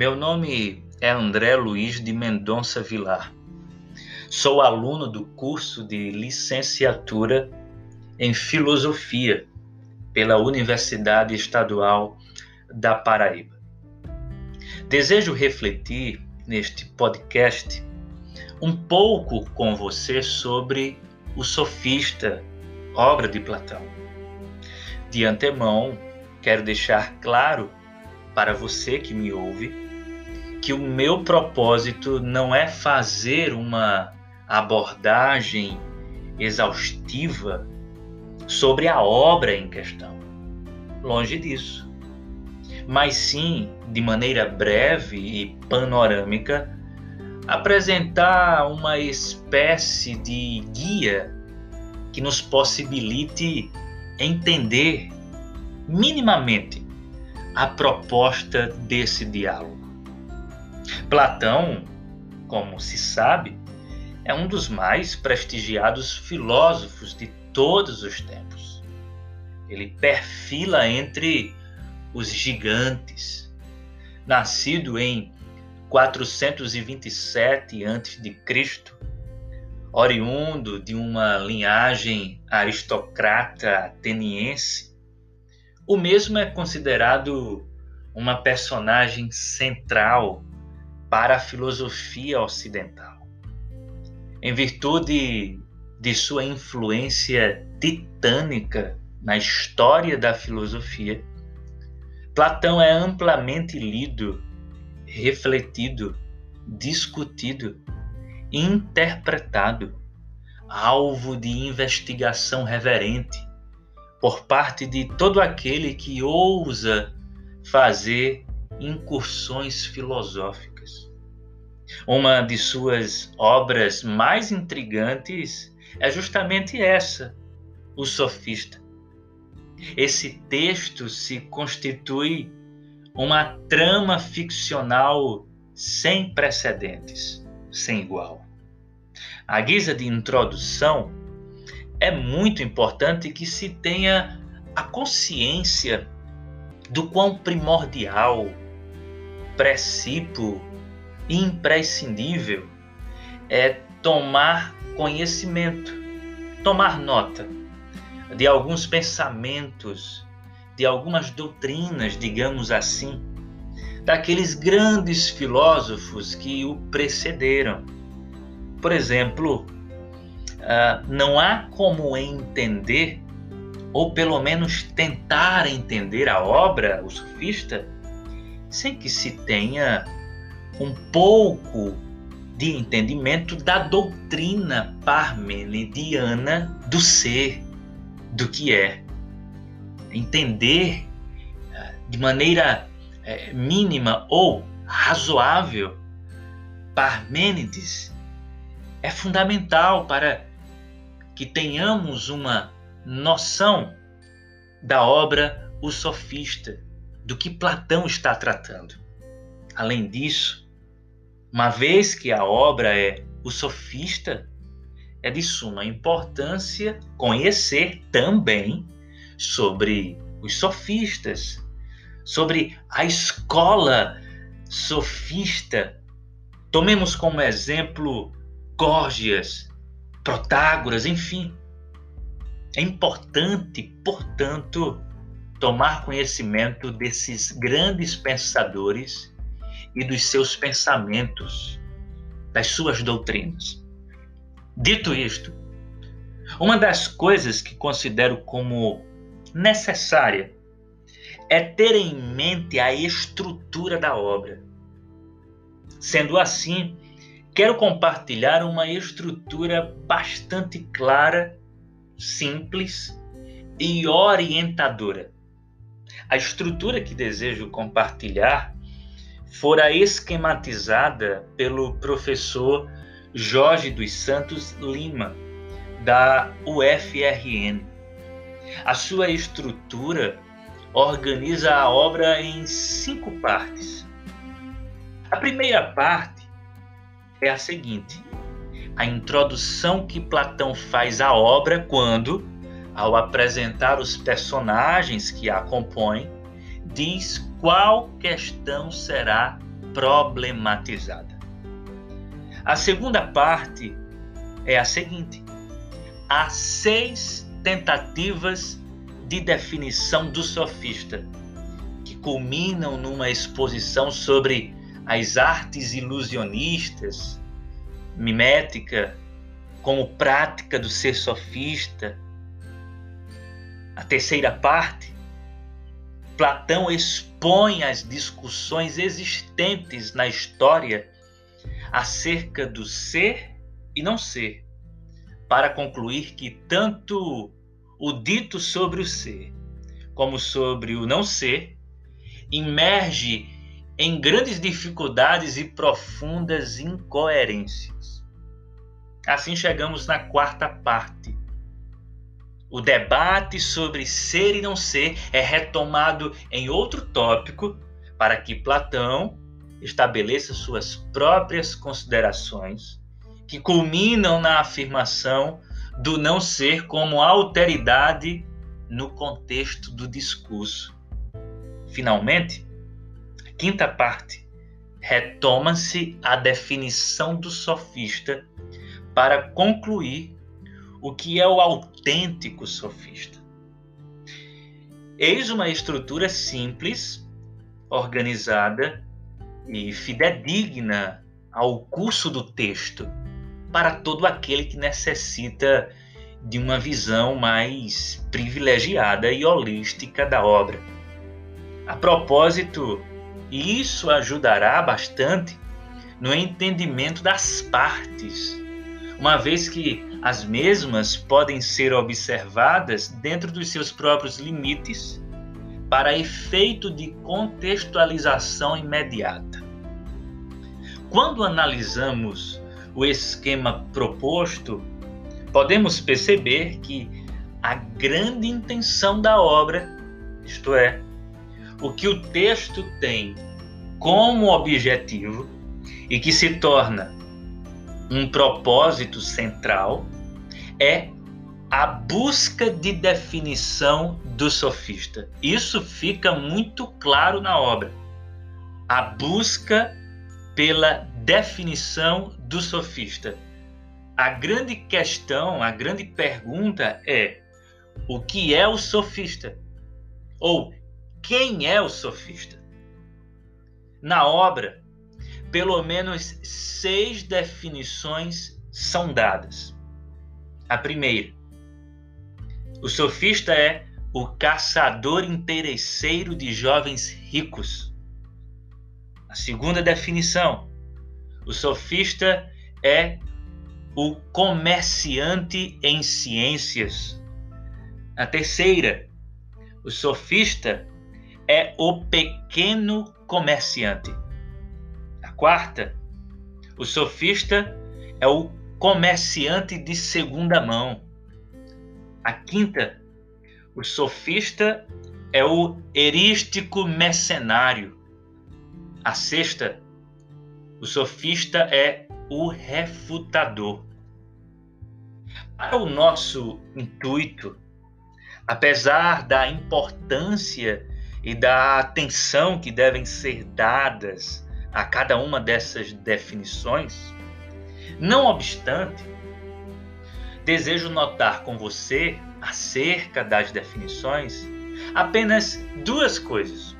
Meu nome é André Luiz de Mendonça Vilar. Sou aluno do curso de licenciatura em Filosofia pela Universidade Estadual da Paraíba. Desejo refletir neste podcast um pouco com você sobre o Sofista, obra de Platão. De antemão, quero deixar claro para você que me ouve que o meu propósito não é fazer uma abordagem exaustiva sobre a obra em questão. Longe disso. Mas sim, de maneira breve e panorâmica, apresentar uma espécie de guia que nos possibilite entender minimamente a proposta desse diálogo. Platão, como se sabe, é um dos mais prestigiados filósofos de todos os tempos. Ele perfila entre os gigantes. Nascido em 427 a.C., oriundo de uma linhagem aristocrata ateniense, o mesmo é considerado uma personagem central para a filosofia ocidental. Em virtude de sua influência titânica na história da filosofia, Platão é amplamente lido, refletido, discutido, interpretado, alvo de investigação reverente por parte de todo aquele que ousa fazer incursões filosóficas. Uma de suas obras mais intrigantes é justamente essa, O Sofista. Esse texto se constitui uma trama ficcional sem precedentes, sem igual. A guisa de introdução, é muito importante que se tenha a consciência do quão primordial, precípuo e imprescindível é tomar conhecimento, tomar nota de alguns pensamentos, de algumas doutrinas, digamos assim, daqueles grandes filósofos que o precederam. Por exemplo, ah, não há como entender ou pelo menos tentar entender a obra, o sofista, sem que se tenha um pouco de entendimento da doutrina parmenidiana do ser, do que é. Entender eh, de maneira é, mínima ou razoável Parmênides é fundamental para que tenhamos uma noção da obra O Sofista, do que Platão está tratando. Além disso, uma vez que a obra é O Sofista, é de suma importância conhecer também sobre os sofistas, sobre a escola sofista. Tomemos como exemplo Górgias, Protágoras, enfim, é importante, portanto, tomar conhecimento desses grandes pensadores e dos seus pensamentos, das suas doutrinas. Dito isto, uma das coisas que considero como necessária é ter em mente a estrutura da obra. Sendo assim, quero compartilhar uma estrutura bastante clara simples e orientadora. A estrutura que desejo compartilhar fora esquematizada pelo professor Jorge dos Santos Lima, da UFRN. A sua estrutura organiza a obra em cinco partes. A primeira parte é a seguinte: a introdução que Platão faz à obra quando, ao apresentar os personagens que a compõem, diz qual questão será problematizada. A segunda parte é a seguinte: há seis tentativas de definição do sofista, que culminam numa exposição sobre as artes ilusionistas, mimética, como prática do ser sofista. A terceira parte, Platão expõe as discussões existentes na história acerca do ser e não ser, para concluir que tanto o dito sobre o ser como sobre o não ser imerge em grandes dificuldades e profundas incoerências. Assim chegamos na quarta parte. O debate sobre ser e não ser é retomado em outro tópico para que Platão estabeleça suas próprias considerações, que culminam na afirmação do não ser como alteridade no contexto do discurso. Finalmente, a quinta parte retoma-se a definição do sofista para concluir o que é o autêntico sofista. Eis uma estrutura simples, organizada e fidedigna ao curso do texto para todo aquele que necessita de uma visão mais privilegiada e holística da obra. A propósito, isso ajudará bastante no entendimento das partes, uma vez que as mesmas podem ser observadas dentro dos seus próprios limites para efeito de contextualização imediata. Quando analisamos o esquema proposto, podemos perceber que a grande intenção da obra, isto é, o que o texto tem como objetivo e que se torna um propósito central, é a busca de definição do sofista. Isso fica muito claro na obra. A busca pela definição do sofista. A grande questão, a grande pergunta é: o que é o sofista? Ou quem é o sofista? Na obra, pelo menos seis definições são dadas. A primeira, o sofista é o caçador interesseiro de jovens ricos. A segunda definição, o sofista é o comerciante em ciências. A terceira, o sofista é o pequeno comerciante. Quarta, o sofista é o comerciante de segunda mão. A quinta, o sofista é o erístico mercenário. A sexta, o sofista é o refutador. Para o nosso intuito, apesar da importância e da atenção que devem ser dadas a cada uma dessas definições, não obstante, desejo notar com você, acerca das definições, apenas duas coisas.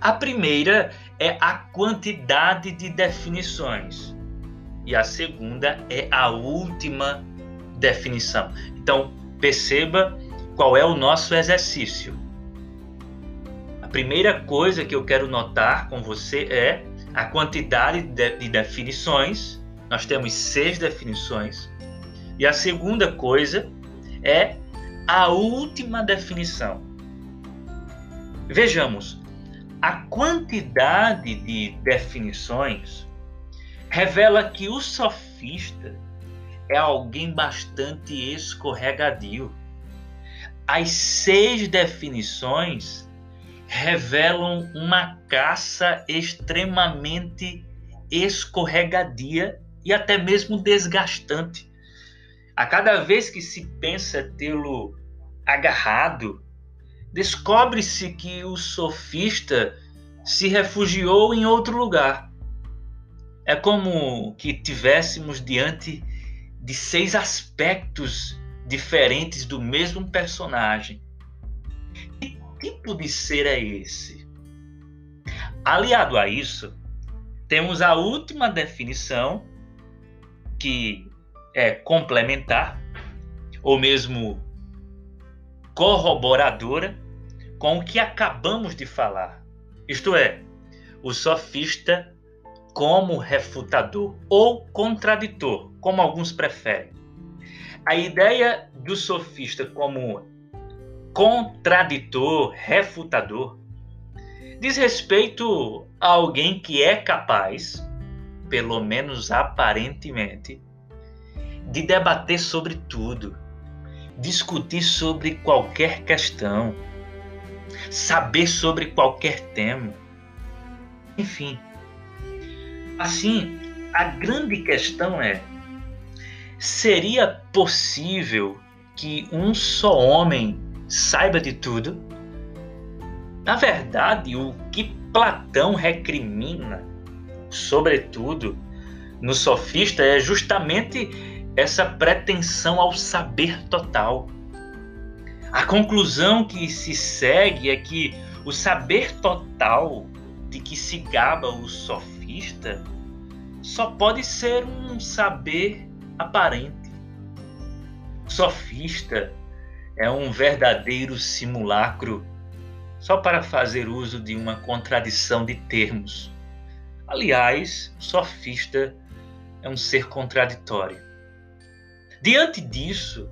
A primeira é a quantidade de definições. E a segunda é a última definição. Então, perceba qual é o nosso exercício. Primeira coisa que eu quero notar com você é a quantidade de definições. Nós temos seis definições. E a segunda coisa é a última definição. Vejamos, a quantidade de definições revela que o sofista é alguém bastante escorregadio. As seis definições revelam uma caça extremamente escorregadia e até mesmo desgastante. A cada vez que se pensa tê-lo agarrado, descobre-se que o sofista se refugiou em outro lugar. É como que tivéssemos diante de seis aspectos diferentes do mesmo personagem. Que tipo de ser é esse? Aliado a isso, temos a última definição, que é complementar, ou mesmo corroboradora, com o que acabamos de falar. Isto é, o sofista como refutador ou contraditor, como alguns preferem. A ideia do sofista como contraditor, refutador, diz respeito a alguém que é capaz, pelo menos aparentemente, de debater sobre tudo, discutir sobre qualquer questão, saber sobre qualquer tema. Enfim, Assim, a grande questão é: seria possível que um só homem saiba de tudo? Na verdade, o que Platão recrimina, sobretudo no sofista, é justamente essa pretensão ao saber total. A conclusão que se segue é que o saber total de que se gaba o sofista só pode ser um saber aparente. Sofista é um verdadeiro simulacro só para fazer uso de uma contradição de termos. Aliás, sofista é um ser contraditório. Diante disso,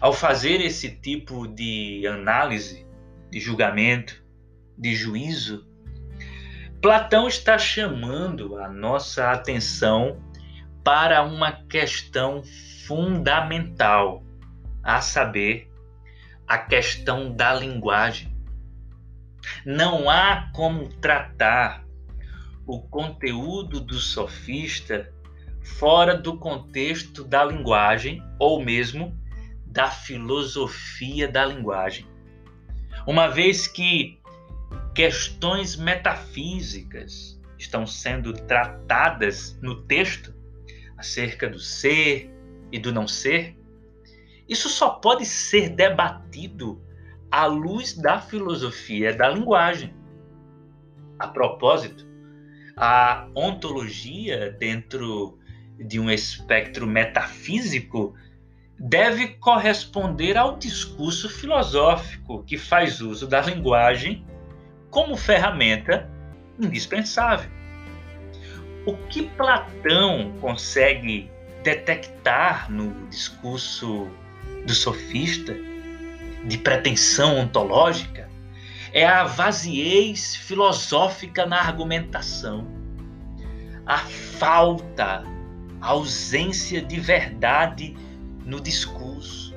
ao fazer esse tipo de análise, de julgamento, de juízo, Platão está chamando a nossa atenção para uma questão fundamental, a saber, a questão da linguagem. Não há como tratar o conteúdo do sofista fora do contexto da linguagem ou mesmo da filosofia da linguagem. Uma vez que questões metafísicas estão sendo tratadas no texto acerca do ser e do não ser, isso só pode ser debatido à luz da filosofia da linguagem. A propósito, a ontologia dentro de um espectro metafísico deve corresponder ao discurso filosófico que faz uso da linguagem como ferramenta indispensável. O que Platão consegue detectar no discurso do sofista, de pretensão ontológica, é a vaziez filosófica na argumentação, a falta, a ausência de verdade no discurso,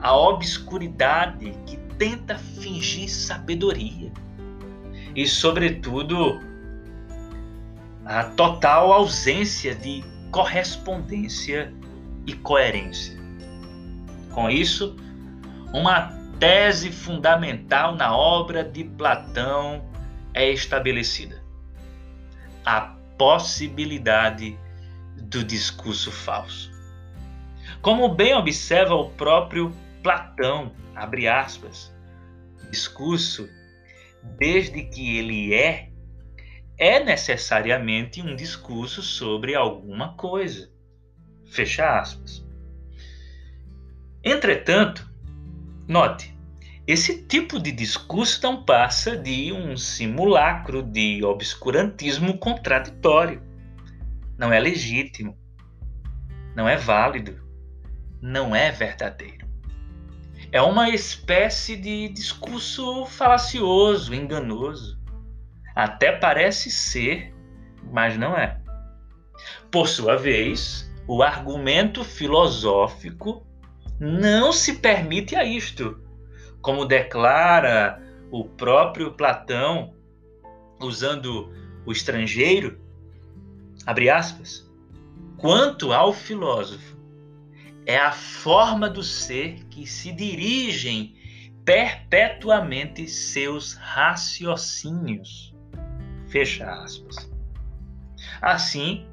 a obscuridade que tenta fingir sabedoria e, sobretudo, a total ausência de correspondência e coerência. Com isso, uma tese fundamental na obra de Platão é estabelecida: a possibilidade do discurso falso. Como bem observa o próprio Platão, abre aspas, discurso desde que ele é, é necessariamente um discurso sobre alguma coisa. Fecha aspas. Entretanto, note, esse tipo de discurso não passa de um simulacro de obscurantismo contraditório. Não é legítimo, não é válido, não é verdadeiro é uma espécie de discurso falacioso, enganoso. Até parece ser, mas não é. Por sua vez, o argumento filosófico não se permite a isto, como declara o próprio Platão, usando o estrangeiro, abre aspas, quanto ao filósofo, é a forma do ser que se dirigem perpetuamente seus raciocínios. Fecha aspas. Assim,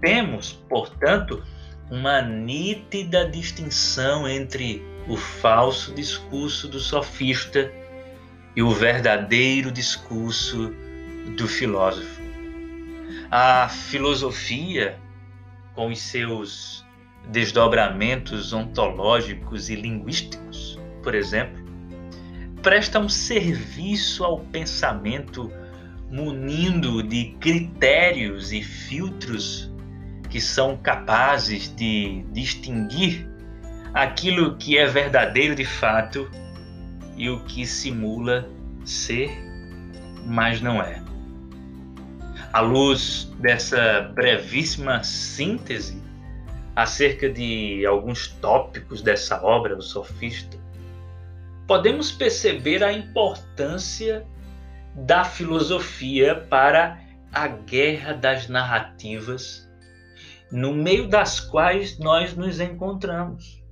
temos, portanto, uma nítida distinção entre o falso discurso do sofista e o verdadeiro discurso do filósofo. A filosofia, com os seus desdobramentos ontológicos e linguísticos, por exemplo, presta um serviço ao pensamento munindo de critérios e filtros que são capazes de distinguir aquilo que é verdadeiro de fato e o que simula ser, mas não é. À luz dessa brevíssima síntese acerca de alguns tópicos dessa obra, O Sofista, podemos perceber a importância da filosofia para a guerra das narrativas no meio das quais nós nos encontramos.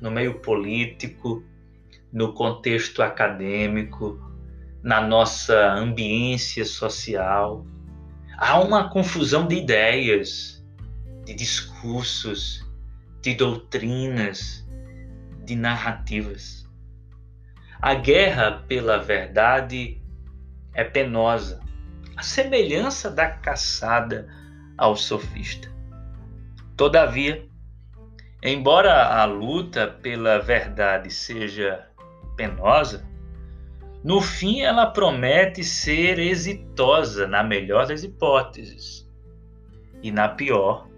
No meio político, no contexto acadêmico, na nossa ambiência social. Há uma confusão de ideias, de discursos, de doutrinas, de narrativas. A guerra pela verdade é penosa, a semelhança da caçada ao sofista. Todavia, embora a luta pela verdade seja penosa, no fim ela promete ser exitosa na melhor das hipóteses e na pior,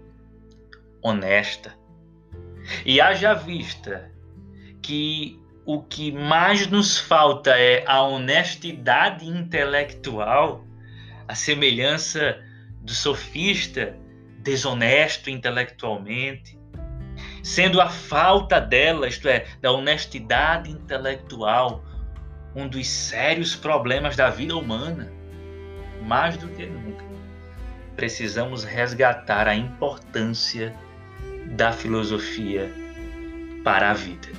honesta. E haja vista que o que mais nos falta é a honestidade intelectual, a semelhança do sofista desonesto intelectualmente, sendo a falta dela, isto é, da honestidade intelectual, um dos sérios problemas da vida humana. Mais do que nunca, precisamos resgatar a importância da filosofia para a vida.